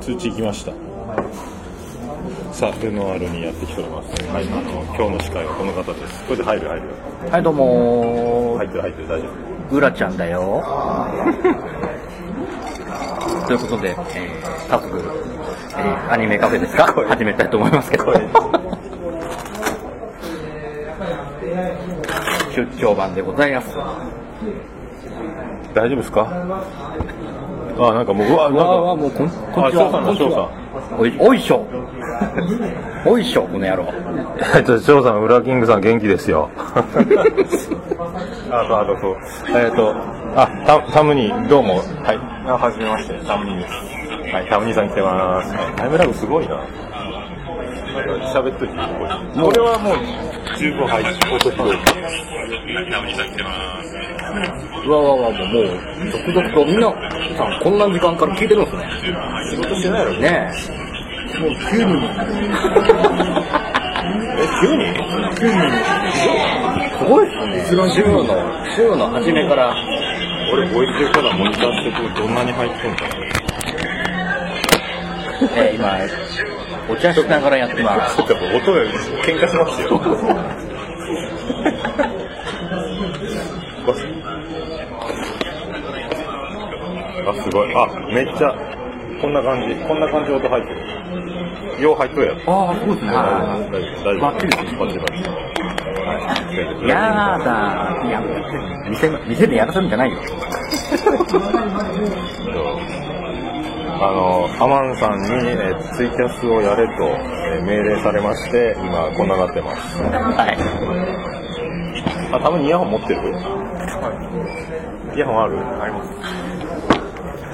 通知行きました。さあルノワールにやってきております。はい。あの今日の司会はこの方です。これで入る入るはい、どうも入ってる入ってる大丈夫。ー、うらちゃんだよ。ということで、えー、早速、えー、アニメカフェですか？始めたいと思いますけど。出張版でございます。大丈夫ですか？あなんかもううわなんかわあもうこんこんにちはあ翔さんだこんおいおいしょおいしょこの野郎 えっと、翔さん、ウラキングさん元気ですよ。あと、あと、そう。えっ、と、あ、タタムニー、どうも。はい。あ、はじめまして、タムニーです。はい、タムニーさん来てます。はいタイムラグすごいな。喋っといていい？これはもう、十分入って、音拾う。タムニーさん来て。うわうわうわもうもう続々とみんなさんこんな時間から聞いてるんですね仕事してないのに？ねえもう9人え、急にすごいですね週の週の初めから俺、ボイスからモニターしてどんなに入ってんか えー今、お茶しながらやってます。ちょっと音で喧嘩しますよ。あ、すごい。あ、めっちゃ、こんな感じ。こんな感じで音入ってる。よう入っとるやろ。ああ、そうですね。大丈夫。大丈夫。バッチリですバッチリバッチリ。はい。やだいや、店、店でやらせるんじゃないよ。あの、アマンさんに、えーツイキャスをやれと、えー命令されまして、今こんななってます。はい。あ、多分イヤホン持ってるイヤホンある？あります。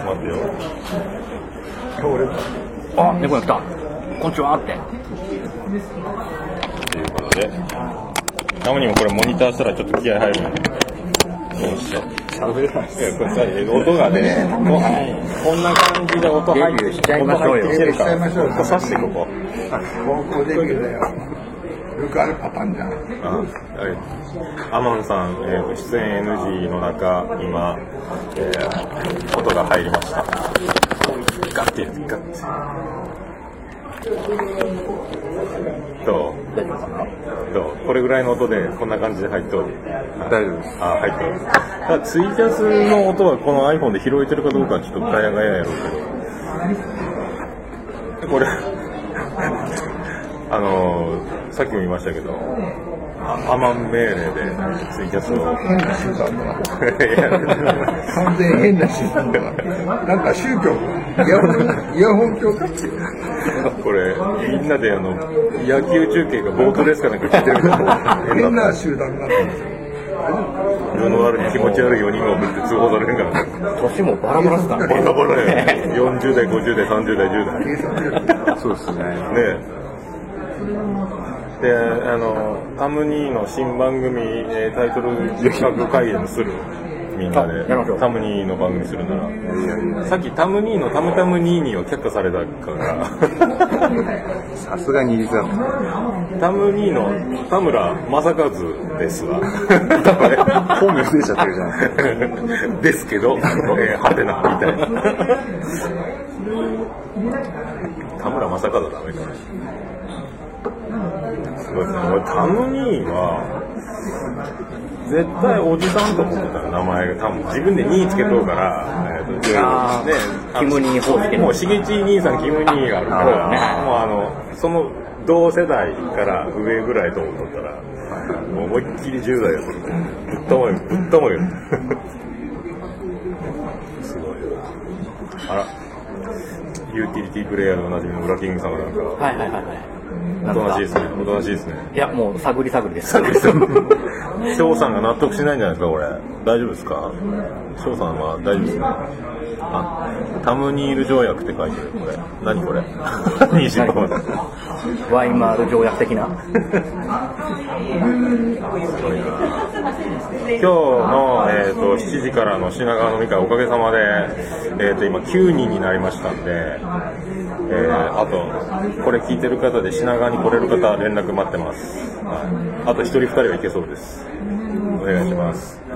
待ってよ。あ、猫が来た。こんにちはって。ということで、たまにもこれモニターしたらちょっと気合入るね。よっしゃ。喋れない。いや、これさ、音がね、こんな感じで音入ってしちゃいましょうよ音してここ。高校デビューだよ。よくあるパターンじゃん。あはいアマンさん、えーと出演 NG の中、今、えー音が入りました。ガッてやつ、ガッて。どう？どう？これぐらいの音でこんな感じで入っておる？大丈夫です。あ、入っておる。ただツイキャスの音はこの iPhone で拾えてるかどうかはちょっとガヤガヤやろうけど。これ、あのー、さっきも言いましたけど、あアマン命令でツイキャスを。変な集団だ。いや完全に変な集団だ。なんか宗教、イヤホン、イヤホン教かっていう。これ、みんなであの、野球中継がボートレースかなんか聞いてるけど、変変なな集団だったんですよ。ルノワールに気持ち悪い4人を送って通報されるんからね。年もバラバラっすからバラバラやね。40代、50代、30代、10代。そうですね。ねで、あの、タムニーの新番組、えータイトル企画会議もする。みんなでタムニーの番組するなら。さっきタムニーのタムタムニーニーを却下されたから。さすがに入れたタムニーの田村正和ですわ。本名出ちゃってるじゃん。ですけど、えー、はてな、みたいな。田村正和はダメかな。すごいですね。俺、タムニーは、絶対おじさんと思ってたら名前が多分自分で2位つけとるから、えーとね、キムニー方式ねもうしげち兄さんキムニーがあるかあら、もうあの、その同世代から上ぐらいと思っとったら、もう思いっきり10代やとぶったもよ、ぶったもよ。すごいな。あら、ユーティリティプレイヤーでおなじみのブラキングさんがなんか、はいはいはいはい。おとなしいですね。おとなしいですね。いや、もう探り探りです。翔さんが納得しないんじゃないですか、これ。大丈夫ですか？翔さんは大丈夫ですね。あ、タムニール条約って書いてる、これ。何これ？虹の。ワイマール条約的な？今日の、えー、と7時からの品川飲み会おかげさまで、えー、と今9人になりましたんで、えーあとこれ聞いてる方で品川に来れる方連絡待ってます、はい、あと1人2人はいけそうですお願いします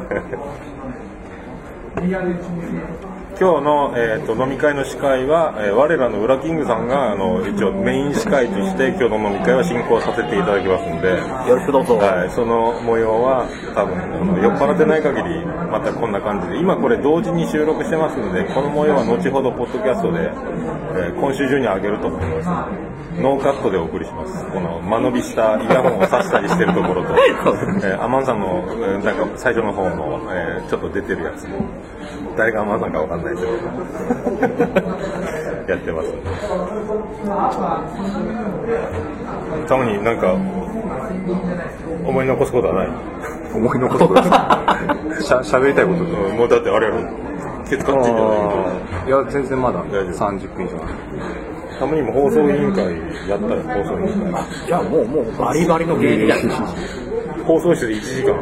今日の、えー、と飲み会の司会は、えー我らのウラキングさんがあの一応メイン司会として今日の飲み会は進行させていただきますんで、よろしくどうぞ。はい、その模様は多分あの酔っ払ってない限りまたこんな感じで今これ同時に収録してますのでこの模様は後ほどポッドキャストで、えー今週中に上げると思います。ノーカットでお送りします。この間延びしたイヤホンを挿したりしてるところと、えーアマンさんの、えーなんか最初の方の、えーちょっと出てるやつも。誰がアマンさんかわかんないやってます。たまになんか思い残すことはない。思い残すことです しゃ喋りたいこともうだってあれやろ。ケツカッチンじゃないや全然まだ。大丈夫。30分以上。たまにも放送委員会やったら放送委員会。じゃあもう、もうバリバリの芸人。放送室で1時間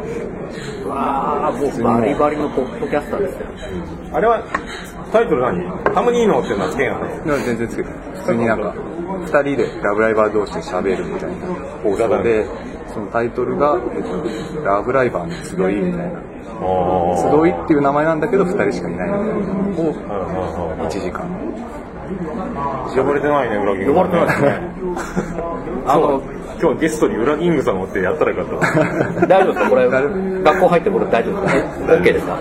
わあ、もうバリバリのポッドキャスターですよ。あれはタイトル何？タムニーノっていうのはつけんやろ？全然つけてない普通になんか2人でラブライバー同士で喋るみたいな。放送でそのタイトルが、えっと、ラブライバーの集いみたいな。集いっていう名前なんだけど2人しかいないみたいな。のを1時間呼ばれてないね裏キング呼ばれてないですね。あの今日ゲストに裏キングさんをってやったらよかった 大丈夫ですか？これ、学校入ってこれ大丈夫ですか ?OK ですか？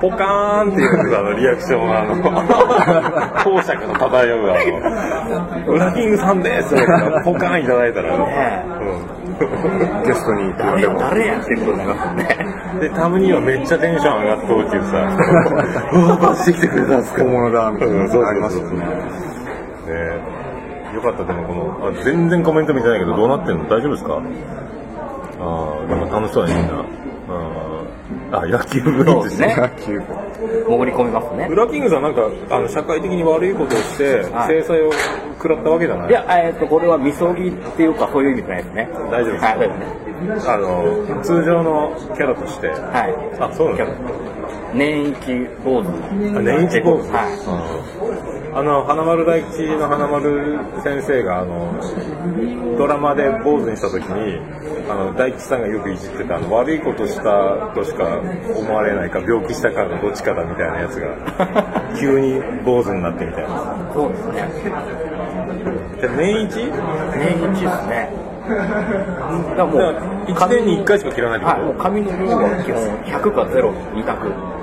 ポカーンっていうあのリアクションはあの当社から漂うあの裏キングさんですってポカーンいただいたら、ねうんゲストに誰や、誰やってことになりますよね。で、タムにはめっちゃテンション上がっとうっていうさ、うわ、バッチ来てくれたんですか。本物だみたいな。うんそうそうそうありますよね。ねよかった、でもこの、あ全然コメント見てないけど、どうなってんの？大丈夫ですか？ああ、でも楽しそうだね、みんな。あーあ、野球部員ですね。野球部潜り込みますね。裏キングさんなんか、あの、社会的に悪いことをして、はい制裁を食らったわけじゃないいや、えっと、これはみそぎっていうか、そういう意味じゃないですね。大丈夫ですはい。あの、通常のキャラとして。はい。あ、そうなんだ。年一坊主。あ年一坊主はい。あの花丸大吉の花丸先生があのドラマで坊主にした時にあの大吉さんがよくいじってたあの悪いことしたとしか思われないか病気したかのどっちかだみたいなやつが 急に坊主になってみたいなそうですね。で年一？年一ですね。だからもう、1年に1回しか切らないってはい、もうこ髪の量は基本100か0、2択。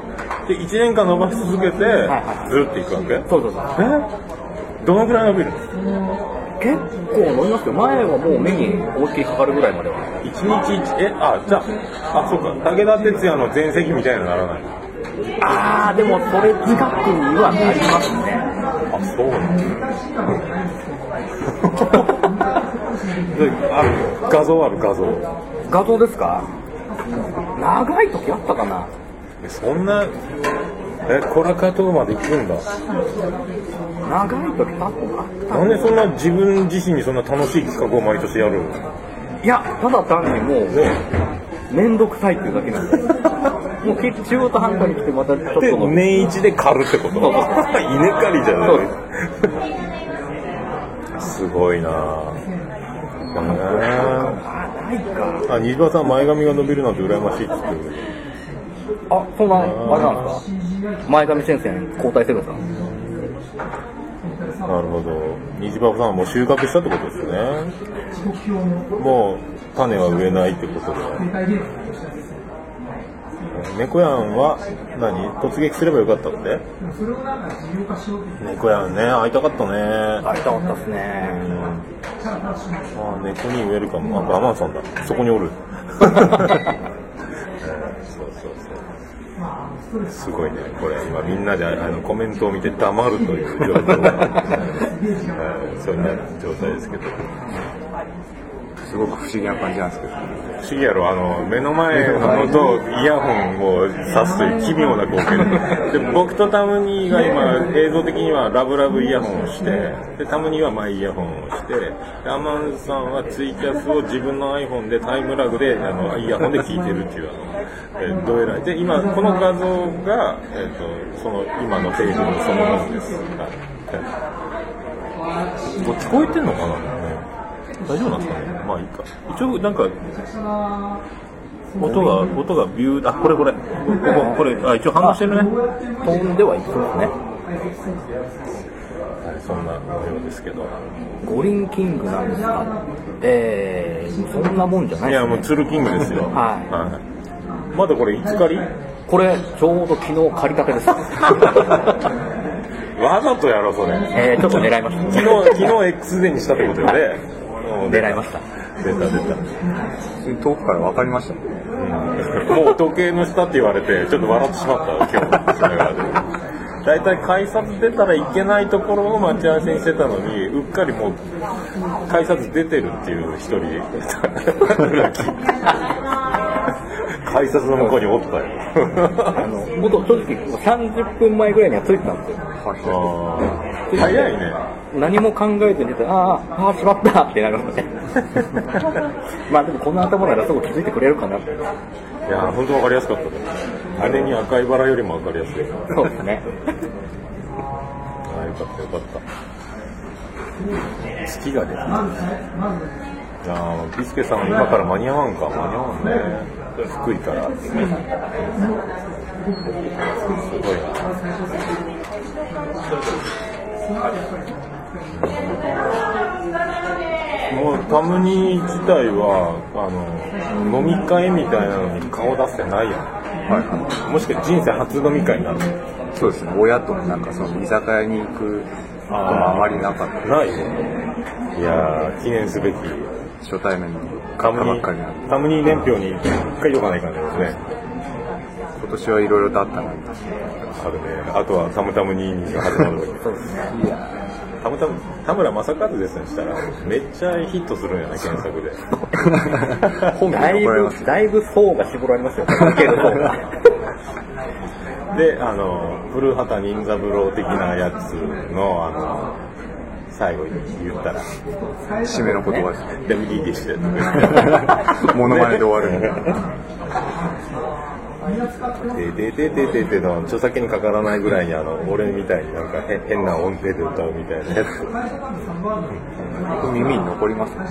とで1年間伸ばし続けてはいずるっていくわけ？そうそうそう。え？どのくらい伸びる？の結構飲みますよ。前はもう目に思いっきりかかるぐらいまでは。一日一え？あじゃああそうか。武田鉄矢の全席みたいにならない。あー、でもそれ近くにはなりますね。あ、そうなん ある。画像ある画像。画像ですか？長い時あったかな。えそんな、え、コラカトまで行くんだ。長い時あったなんでそんな自分自身にそんな楽しい企画を毎年やるの？いや、ただ単にもう、めんどくさいっていうだけなんで。もうき中途半端に来てまたちょっと。年一で狩るってこと？稲刈りじゃないすごいなぁ。あ、ないか。あ、西場さん前髪が伸びるなんて羨ましいっつってる。あ、そんな、あれなんですか？前髪先生交代してるんですかなるほど。虹パパさんはもう収穫したってことですね。もう種は植えないってことで。猫やんは何？突撃すればよかったって猫やんね、会いたかったね。会いたかったですね。あ猫に植えるかも。あ、バマンさんだ。そこにおる。すごいね。これ今みんなであのコメントを見て黙るという状況が、そういう状態ですけど。すごく不思議な感じなんですけど不思議やろ、あの、目の前のものとイヤホンを挿すという奇妙な光景 で、で僕とタムニーが今、映像的にはラブラブイヤホンをして、で、タムニーはマイイヤホンをして、でアマンさんはツイキャスを自分の iPhone でタイムラグで、あの、イヤホンで聞いてるっていう、あの、えーどえらい。で、今、この画像が、えっ、と、その、今のテーブルのそのものです。はい。これ聞こえてんのかな、ね、大丈夫なんですかね？まあいいか。一応、なんか、音が、音がビュー、あ、これこれ。こここれ、あ、一応反応してるね。飛んではいそうですね。はい、そんな模様ですけど。五輪キングなんですが、えー、そんなもんじゃないいや。もうツルキングですよ。はいい。まだこれ、いつ借り？これ、ちょうど昨日借りたてです。わざとやろ、それ。えー、ちょっと狙いました。昨日、昨日 X デにしたってことよね。うん狙いました。出た出た。遠くから分かりました？ねもう時計の下って言われて、ちょっと笑ってしまった、今日。品川で大体改札出たらいけないところを待ち合わせにしてたのに、うっかりもう、改札出てるっていう一人、改札の向こうにおったよ。あの、もっと正直、30分前ぐらいには着いてたんですよ。早いね。何も考えずにああ、ああ、しまったってなるので。まあでもこの頭ならすぐ気づいてくれるかなって。いやー、本当わかりやすかったね。姉に赤いバラよりもわかりやすい。そうですね。ああ、よかったよかった。月が出た。いやービスケさん今から間に合わんか。間に合わんね。福井から。すごいな。もうタムニー自体はあの飲み会みたいなのに顔出してないやん。はいもしかして人生初飲み会になるそうですね親となんかその居酒屋に行くこともあまりなかったないね。いやー、記念すべき。初対面のタムニタムニー年表に一回言おかない感じですね。今年はいろいろとあったのにあるね。あとはタムタムニーニーが始まるわけ。そうですね。タムタム、田村正和ですにしたら、めっちゃヒットするんやな、検索で。本 だいぶ、だいぶ層が絞られますよ。で、あの、古畑任三郎的なやつの、あの、最後に言ったら、締めの言葉ですねでもいいでしたよ。モノマネで終わるみたいなででででででの著作権にかからないぐらいにあの俺みたいになんか変変な音程で歌うみたいなやつ。耳に残りますね。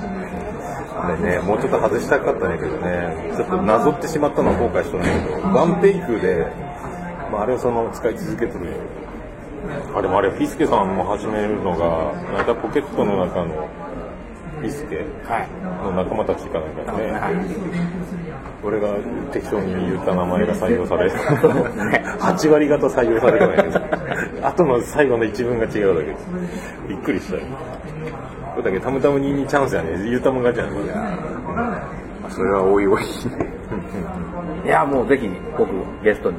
あれねもうちょっと外したかったんやけどね。ちょっとなぞってしまったのは後悔しとんだけど。ワンテイクで、まあ、あれをその使い続けてるあでもあれピスケさんも始めるのがなんかポケットの中のピスケはい。の仲間たちかなんかね、はい。俺が適当に言った名前が採用され 8割方採用されてない。けど後の最後の一文が違うだけ。でびっくりしたよ。これだけたむたむににチャンスやね言うたもん勝ちやねまあそれはおいおいいや、もうぜひ僕ゲストに、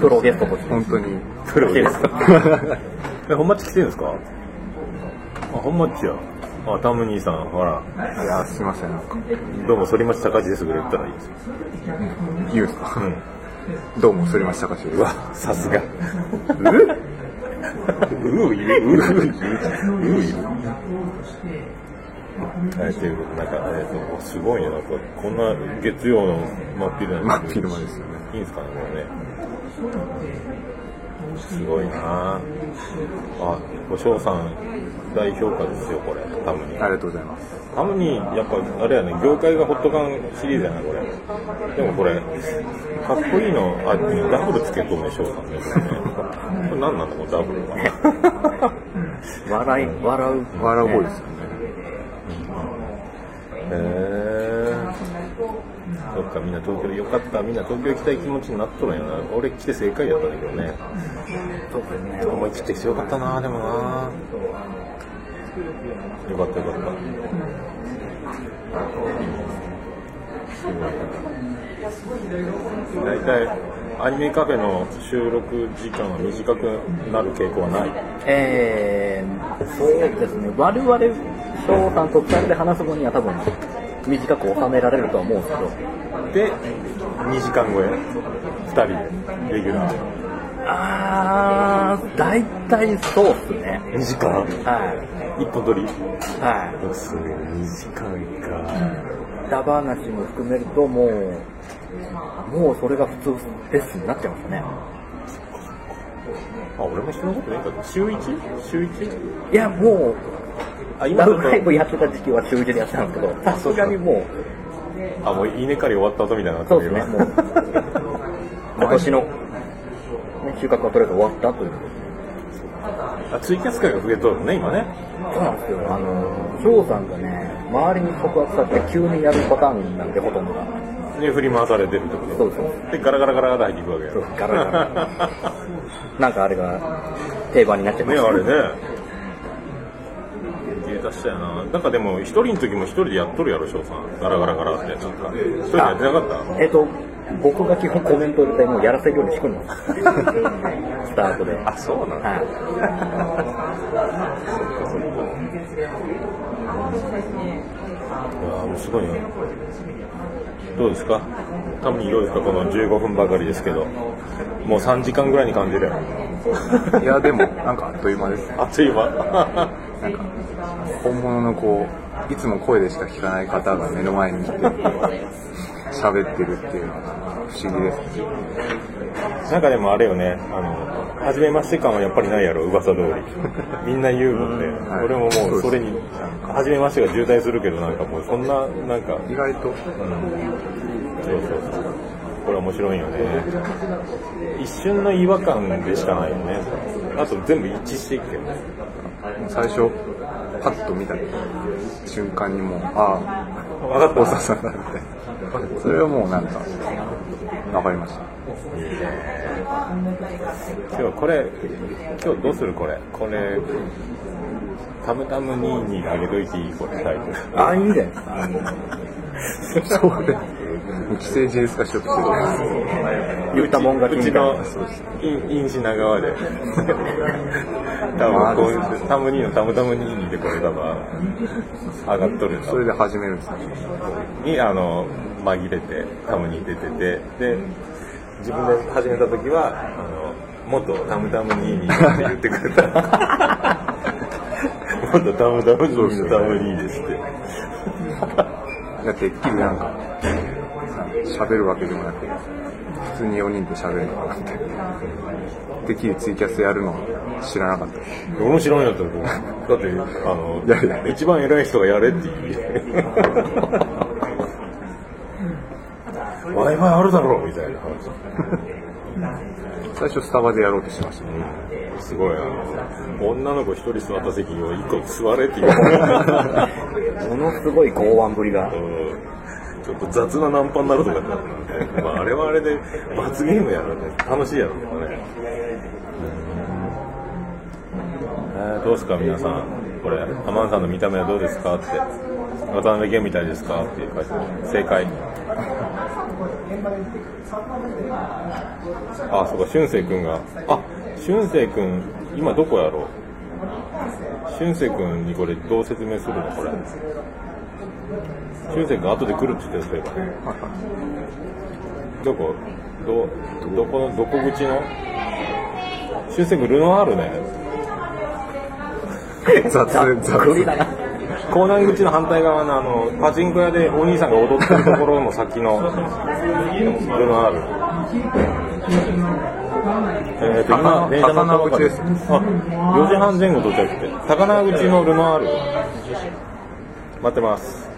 プロゲストとして。本当に。プロですえ本町来てるんですか？あ本町やあタム兄さんほら。いやすいませんなんか。どうも反町隆史ですぐらい言ったらいいです。よ言うんですか、うん。どうも反町隆史ですうわさすが。う？うういるうういるうういるはい、ということで、なんか、えー、とすごいね、なんか、こんな月曜の真っ昼間に真っ昼間ですよね。いいんですかね、これね。すごいなあ、ご翔さん、大評価ですよ、これ、タムに。ありがとうございますタムに、やっぱ、あれやね、業界がホットガンシリーズやな、これ。でもこれ、かっこいいの、あ、ダブルつけとんね、翔さんね、これね。これ何なんだ、このダブルは。笑い、笑う。笑う方ですよねへえ。そっか、みんな東京よかった、みんな東京行きたい気持ちになっとるんやな。俺来て正解やったんだけどね。思い切ってきてよかったな、でもな。よかったよかった。大体、アニメカフェの収録時間は短くなる傾向はない。えー、そうですね。我々、翔さんと二人で話す分には多分、短く収められるとは思うんですけど、で、2時間超え、2人で、レギュラー。あー、大体そうっすね。2時間？はい。一本撮り？はい。すごい、2時間か。裏話も含めるともう、もうそれが普通ですになっちゃいましたね。あ、俺もそんなことないか。週 1? 週 1? いや、もあ、う、今ラブライブやってた時期は週1でやってたんですけど、さすがにもう、あもう稲刈り終わった後みたいになそうですね、もう、今年の、ね、収穫がとりあえず終わったという。あツイキャス会が増えとるのね今ね。そうなんですよ。あの、翔さんがね、周りに告白されて急にやるパターンなんで、ほとんどが。で振り回されてるってことそうそう。でガラガラガラって入っていくわけや。そうガラガラ。なんかあれが定番になっちゃいました。ねあれね芸達したよな。なんかでも一人の時も一人でやっとるやろ翔さん。ガラガラガラって。なんか一人でやってなかった？えっと、僕が基本コメントを入れてもうやらせるように仕組んでます。スタートで。あそうなんだ。はい。いやーもうすごいなどうですか？たぶんどうですか？この15分ばかりですけど。もう3時間ぐらいに感じるいやでもなんかあっという間です。ねあっという間なんか本物のこういつも声でしか聞かない方が目の前にいて喋ってるっていうのは不思議ですね。なんかでもあれよねあの初めまして感はやっぱりないやろ噂通り。みんな言うもんで、はい。俺ももうそれに初めましてが渋滞するけどなんかもうそんななんか。意外と。そうそうそう。これ面白いよね。一瞬の違和感でしかないよね。あと全部一致していくけどね。最初パッと見た瞬間にもうあ分かった。あ大沢さんだって。それはもうなんか分かりました今日これ今日どうするこれ？これタムタム2にあげといていいこれタイトル。あ、いいんじゃないですか。そうで既成事実化しようと言ったもん勝ちみたいな。うちのイン品川で。多分こうタム2のタムタム2でこれ多分上がっとるそれで始めるんですねにあの紛れてタムに出てて。で自分で始めた時はあのもっとタムタム2にって言ってくれた。もっとタムタム2のタム2ですって。いやてっきりなんか喋るわけでもなく普通に4人で喋るのかなって。てっきりツイキャスやるの知らなかった。俺も知らんやったらだってあの一番偉い人がやれって言う w i f i あるだろうみたいな。話 最初スタバでやろうとしてましたね。すごいな女の子一人座った席に一個座れって言う。ものすごい剛腕ぶりが。うん。ちょっと雑なナンパになるとかだった。ら、まあ、あれはあれで罰ゲームやるね。楽しいやろうけどね、えーどうですか皆さん。これアマンさんの見た目はどうですかって。渡辺謙みたいですかっていう感じ。正解あそうか俊生君が。あ俊生君今どこやろう？俊生君にこれどう説明するのこれ？俊生君後で来るって言ってたそういえばどこ？どどこのどこ口の？俊生君ルノアールね。雑雑だな。港南口の反対側のあのパチンコ屋でお兄さんが踊ってるところの先のルノアールえーと今電車乗ったばかりです。あ4時半前後到着って。高輪口のルノアール待ってます。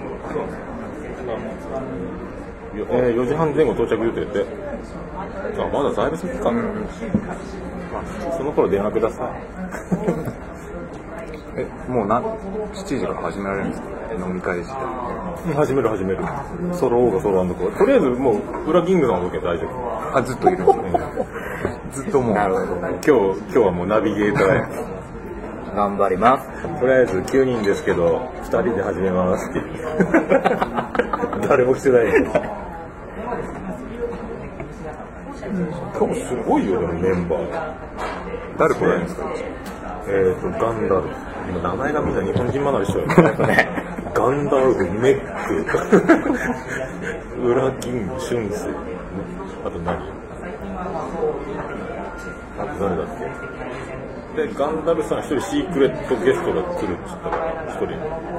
よえー4時半前後到着予定って。あまだだいぶ先か、その頃電話くださいえもうな7時から始められるんですか？飲み会自体。始める始める。ソロオーガソロアンドコーとりあえずもう裏キングさんの時は大丈夫。あずっといるんですね。ずっともうなるほど。今日今日はもうナビゲーターや。頑張ります。とりあえず9人ですけど2人で始めますって。誰も来てない。今日すごいよでもメンバー。誰来られるんですか？えーとガンダル。フ今名前がみんな日本人離れしちゃうよね。ガンダルフメックウラキングシュンセあと何あと誰だっけ？でガンダルフさん一人シークレットゲストが来るって言ったら一人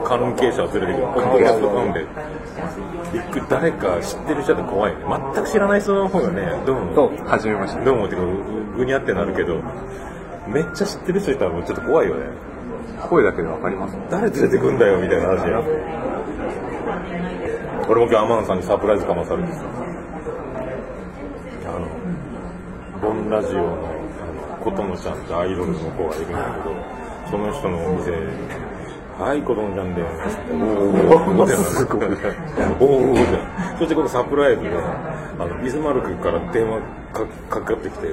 関係者を連れてくるポッドキャストファンでびっくり誰か知ってる人だと怖いね。全く知らない人の方がねどうもそう。始めましたどうもっていうかぐにゃってなるけど。めっちゃ知ってる人いたらもうちょっと怖いよね。声だけで分かります誰連れてくんだよみたいな話や俺も今日アマンさんにサプライズかまされてさ。あのボンラジオの琴乃ちゃんってアイドルの子がいるんだけどその人のお店はい、子供ちゃんで、おーおーすごい。おーおーって。そしてこのサプライズで、あの、ビスマルクから電話かかかってきて、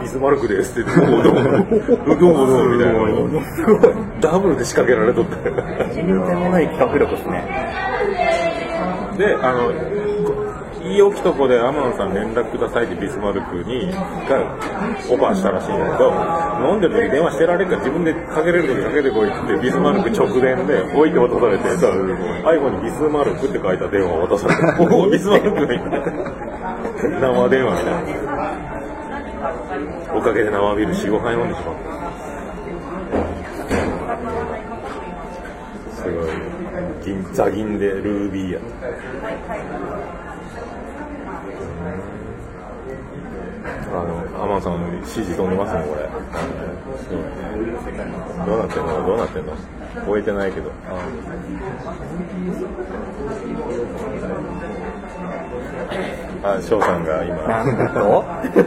ビスマルクですって、どうもどうも、どうもどうもみたいな。ダブルで仕掛けられとって。とんでもない企画力ですね。で、あの、い置きとこでアマンさん連絡くださいってビスマルクにがオファーしたらしいんだけど、飲んでる時電話してられるから自分でかけれる時かけてこいってビスマルク直電で置いて渡されてさ、背後にビスマルクって書いた電話を渡されて、お、ビスマルクみたいな。生電話みたいな。おかげで生ビール4、5杯飲んでしまった。すごい。銀座銀でルービーや。あの、アマンさんの指示飛んでますね、これ。どうなってんの？どうなってんの？終えてないけど。あ、翔さんが今。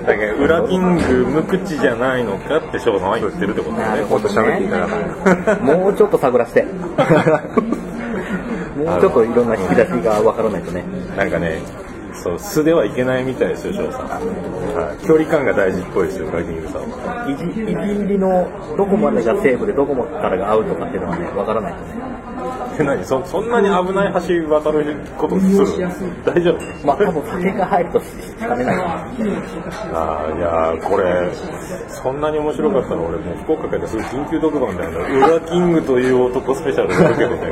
だけど、裏キング無口じゃないのかって翔さんは言ってるってことだね。ほど喋っていただかもうちょっと探らして。もうちょっといろんな引き出しがわからないとね。なんかね、そう、素ではいけないみたいですよ、翔さん。はい。距離感が大事っぽいですよ、裏キングさんは。いじ入りのどこまでがセーフでどこからがアウトかっていうのはね、わからないとね。え何？そそんなに危ない橋渡ることする大丈夫？まあ多分酒が入るとしかねない。ああいやーこれそんなに面白かったら俺もう福岡県ですぐ緊急特番だよね「裏キングという男スペシャル」やるけどね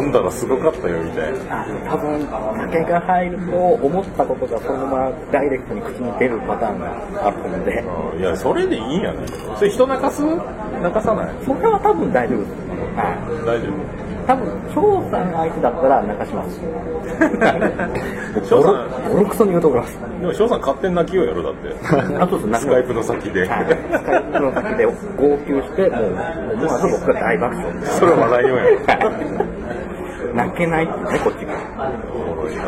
飲んだらすごかったよみたいな。あ多分酒が入ると思ったことがそのままダイレクトに口に出るパターンがあると思うんで、うんいやそれでいいんやねそれ人泣かす？泣かさない？それは多分大丈夫です。はい。大丈多分翔さん相手だったら泣かします。翔さんボロクソに言うと思います。夫でも翔さん勝手に泣きようやろだってあとスカイプの先ではいスカイプの先で号泣して、もう、思わず僕が大爆笑。それは話題よや泣けないってね、こっちが。おもろいない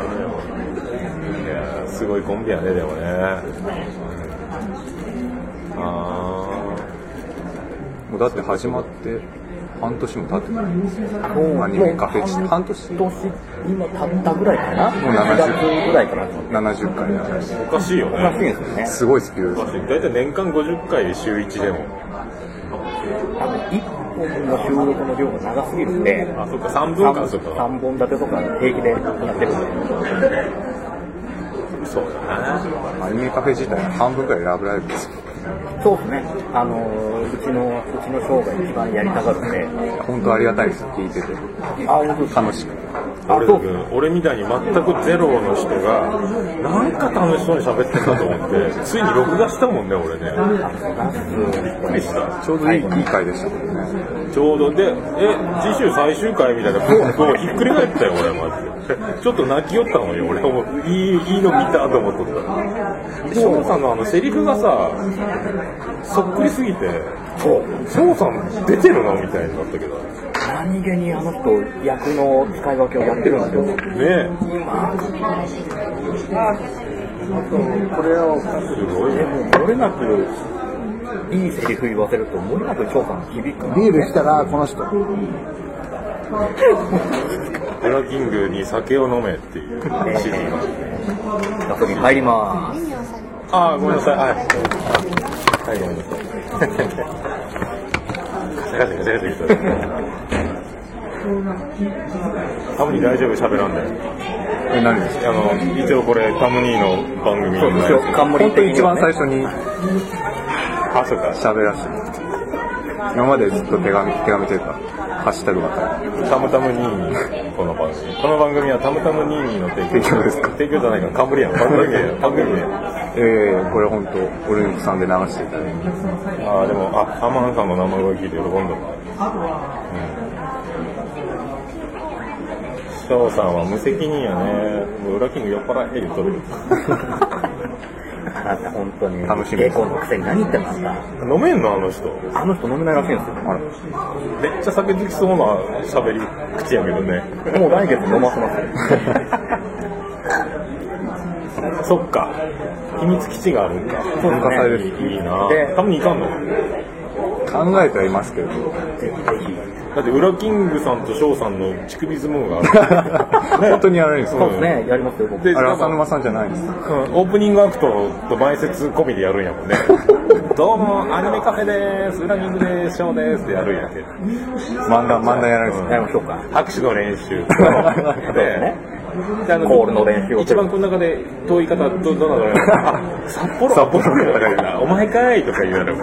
やーすごいコンビやねでもねあもうだって始まって半年も経ってない。アニメカフェ半年今今経ったぐらいかな？もう70 4月ぐらいかな。70回やおかしいよおかしいねですよね。すごい。スピードです大体年間50回週1でも。多分1本の収録の量が長すぎるんで、あそっか3分間そっか。3本立てとか平気でやってるんで。そうだねアニメカフェ自体半分くらいラブライブですよそうですね。あのー、うちの、うちのショーが一番やりたがるんで、本当ありがたいです。聞いてて。あ、本当楽しく俺俺みたいに全くゼロの人がなんか楽しそうに喋ってんだと思ってついに録画したもんね俺ね。びっくりした。ちょうどいい,、い、い回でした。もんねちょうどでえ次週最終回みたいなポンとひっくり返ったよ俺マジで。ちょっと泣きよったのよ俺もいいいいの見たと思っとった。で翔さんのあのセリフがさそっくりすぎて翔さん出てるのみたいになったけど何気にあの人、役の使い分けをやってるんですよ。ねえこれを、すごいでも、漏れなく、いいセリフ言わせると、漏れなく翔さん響く。ビールしたらこの人 ブラキングに酒を飲めっていう指示がガソリン入りまーす。ああ、ごめんなさい。はい。はい、ごめんなさい。ガチャガチャガチャガチャ。タムニー大丈夫喋らんで。え何？ですかあの、一応これ、タムニーの番組の一応、冠本当に一番最初にあ、そうか。喋らせて今までずっと手紙手紙というかハッシュタグばっかタムタムニーニー、この番組。この番組はタムタムニーニーの提供提供ですか？提供じゃないから、冠やん。番組名や。番組名。りええこれ本当俺のさんで流していただいてああ、でも、あ、アマンさんの名前を聞いて喜んだうん。翔さんは無責任やね。もう裏キング酔っ払え言っとる。あなた本当に。楽しみです。稽古のくせに何言ってますか飲めんのあの人。あの人飲めないらしいんですよ。めっちゃ酒好きそうな喋り口やけどね。もう来月飲ませますよ。そっか。秘密基地があるんか。そうですね。いいな。でたまに行かんの。考えてはいますけどだってウラキングさんと翔さんの乳首相撲がある。本当にやられるんですか？そうですねやりますよ僕。であれ浅沼さんじゃないんですか？うんオープニングアクトと前説込みでやるんやもんね。どうもアニメカフェです。ウラキングですショーですってやるんやけ漫談漫談やられる。んですやりましょうか。拍手の練習 そうですねコールの練習を一番この中で遠い方どどなたあ 札幌札幌とか言うなお前かいとか言われるね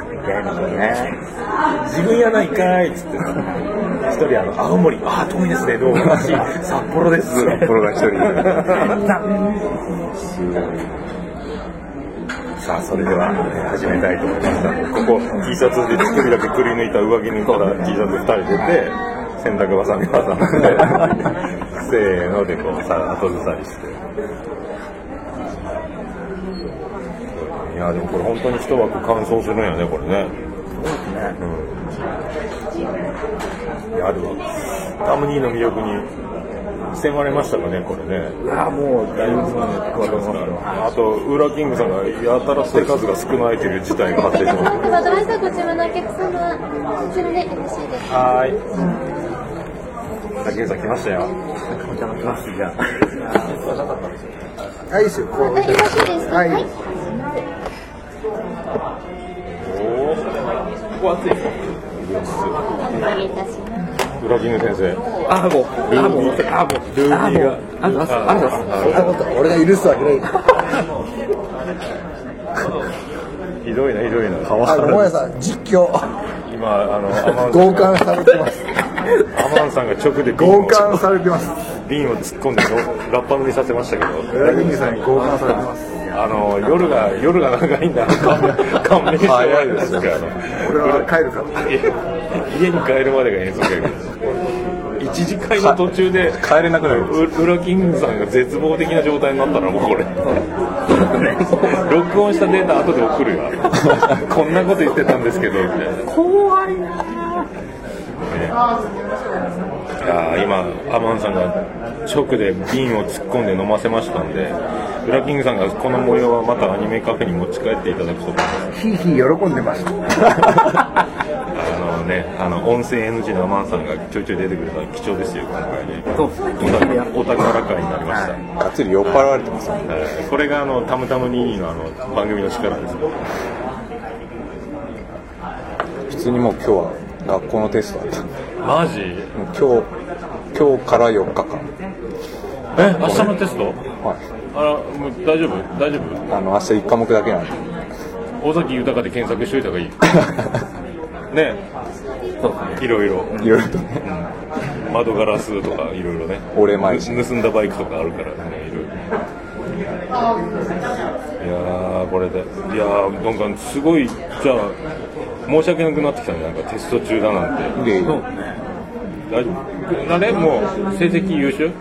自分やないかいっつってさ。一人あの青森。ああ遠いですね。どうも。私札幌です。札幌が一人。さあそれでは、えー始めたいと思います。ここ T シャツで一人だけくり抜いた上着にたら T シャツ2人出て洗濯ばさみ挟んでせーのでこうさ後ずさりして。いやでもこれ本当に一枠乾燥するんやねこれね。いやあるわタムニーの魅力に迫れましたかねこれね。いやもうだいぶ加わってますよあとウラキングさんがやたら手数が少ないという事態が発生しましではドライバーご注文のお客様、こちらでよろしいです。たはーいウラキングさん来ましたよ。お邪魔しますじゃあ。はい、い。いですよ。こうか。よろしいですかはいはい。おおここ暑いお願いいたします。ウラキング先生あもうあもうあもうルー。ビー。があもうありがとうございますありがとうございますそんなこと俺が許すわけない。ひどいなひどいなあの、もやさん、実況、今あのされてます。アマンさんが直で強姦されてます。瓶を突っ込んでのラッパ飲みさせましたけど。さんに強姦されてます。あの夜が夜が長いんだ。勘弁してもらです。か俺は帰るから。家に帰るまでが遠足やけど一次会の途中で帰れなくなるウウラキングさんが絶望的な状態になったらもうこれ。録音したデータ後で送るよ。こんなこと言ってたんですけどみたいな。怖いな、ね、いやー今アマンさんが直で瓶を突っ込んで飲ませましたんでウラキングさんがこの模様はまたアニメカフェに持ち帰っていただくと思いますひいひい喜んでました。あのね、あの音声 NG のアマンさんがちょいちょい出てくれたら貴重ですよ、今回ね。お宝会になりました。がっつり酔っ払われてますよねえーこれがあのタムタムニーのあの番組の力ですよ。普通にもう今日は学校のテストだったマジ？今日今日から4日間え、明日のテスト？はいあら、もう大丈夫？大丈夫？あの明日1科目だけなんで尾崎豊で検索しといた方がいい。ね、いろいろ。いろいろとね窓ガラスとかいろいろね。お礼参り盗んだバイクとかあるからね、いろいろ。いやーこれでいやーなんかすごいじゃあ申し訳なくなってきたね。なんかテスト中だなんて。いえい大丈夫。あれもう成績優秀？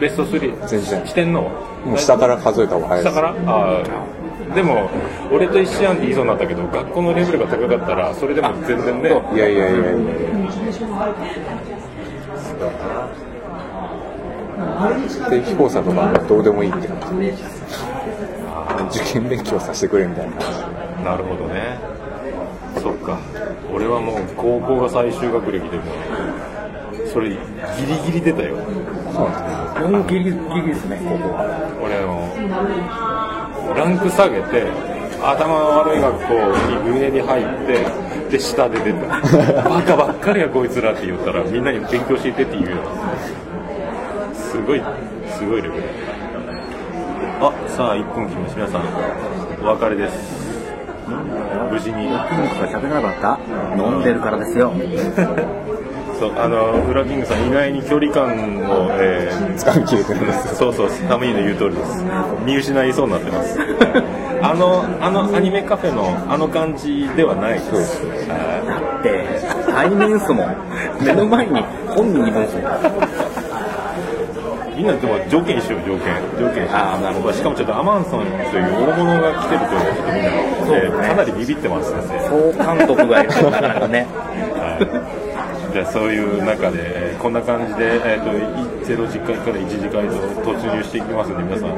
ベスト3全然。してんの？もう下から数えた方が早い下から？ああ。でも俺と一緒やんって言いそうになったけど学校のレベルが高かったらそれでも全然ね。いやいやいやいや定期考査とかどうでもいいって感じ。受験勉強させてくれみたいな。なるほどねそっか。俺はもう高校が最終学歴でもそれギリギリ出たよ。そうなんですね。もうギリギリですねここ。は俺あのランク下げて頭悪い学校に上に入ってで下で出た。バカばっかりやこいつらって言ったらみんなに勉強教えてって言うよ。すごいすごいレベルあさあ1分切りました皆さんお別れです無事に喋らなかった飲んでるからですよ。そうあのウラキングさん意外に距離感を、えー掴みきれてるんですそうそうタムニーの言う通りです。見失いそうになってます。あのあのアニメカフェのあの感じではないです。はい。だって対面っすもん。目の前に本人います条件一緒よ条件。条件あーなるほど。しかもちょっとアマンソンという大物が来てるというちょっとみんな、そうえーかなりビビってますので、総監督がいるなかなかね。はいじゃあそういう中で、えーこんな感じで、えー、とゼロ次回から1次回と突入していきますので皆さん、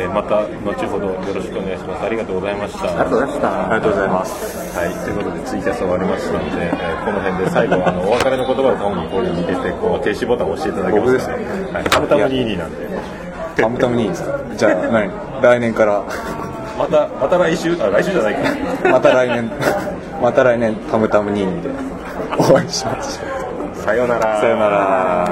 えーまた後ほどよろしくお願いします。ありがとうございました。ありがとうございました。ありがとうございます。はい、ということでツイキャス終わりましたので、えーこの辺で最後あのお別れの言葉をタモにここに入れてこう停止ボタンを押していただけますか、ね、はい、タムタム22なんで。タムタムにいいですかじゃあ何？来年から、またまた来週？あ来週じゃないか。また来年、また来年、タムタム22で。お会いしましょう。さようならさようなら。